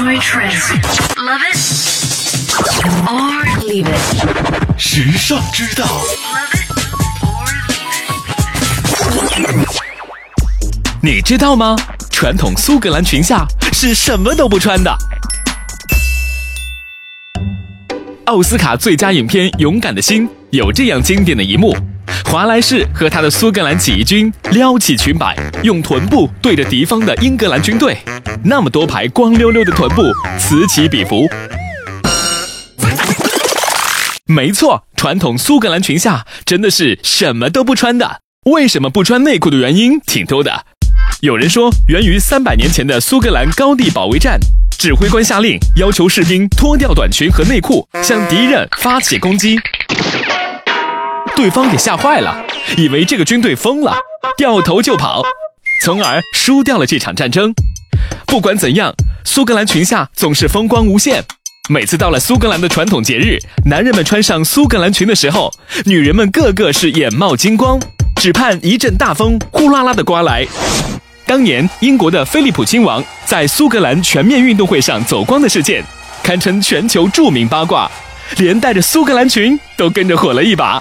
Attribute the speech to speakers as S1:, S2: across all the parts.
S1: Enjoy trends. Love it or leave it.
S2: 时尚之道.你知道吗？传统苏格兰裙下是什么都不穿的。奥斯卡最佳影片《勇敢的心》有这样经典的一幕：华莱士和他的苏格兰起义军撩起裙摆，用臀部对着敌方的英格兰军队，那么多排光溜溜的臀部此起彼伏。没错，传统苏格兰裙下真的是什么都不穿的。为什么不穿内裤的原因挺多的。有人说，源于三百年前的苏格兰高地保卫战，指挥官下令要求士兵脱掉短裙和内裤，向敌人发起攻击。对方给吓坏了，以为这个军队疯了，掉头就跑，从而输掉了这场战争。不管怎样，苏格兰裙下总是风光无限。每次到了苏格兰的传统节日，男人们穿上苏格兰裙的时候，女人们个个是眼冒金光，只盼一阵大风呼啦啦的刮来。当年英国的菲利普亲王在苏格兰全面运动会上走光的事件，堪称全球著名八卦，连带着苏格兰裙都跟着火了一把。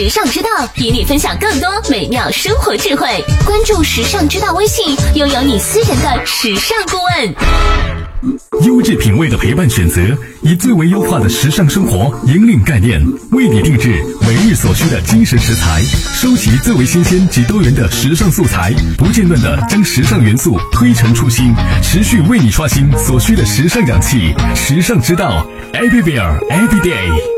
S3: 时尚之道与你分享更多美妙生活智慧。关注时尚之道微信，拥有你私人的时尚顾问。
S4: 优质品味的陪伴选择，以最为优化的时尚生活引领概念，为你定制每日所需的精神食材，收集最为新鲜及多元的时尚素材，不间断的将时尚元素推陈出新，持续为你刷新所需的时尚氧气。时尚之道，Everywhere Every Day。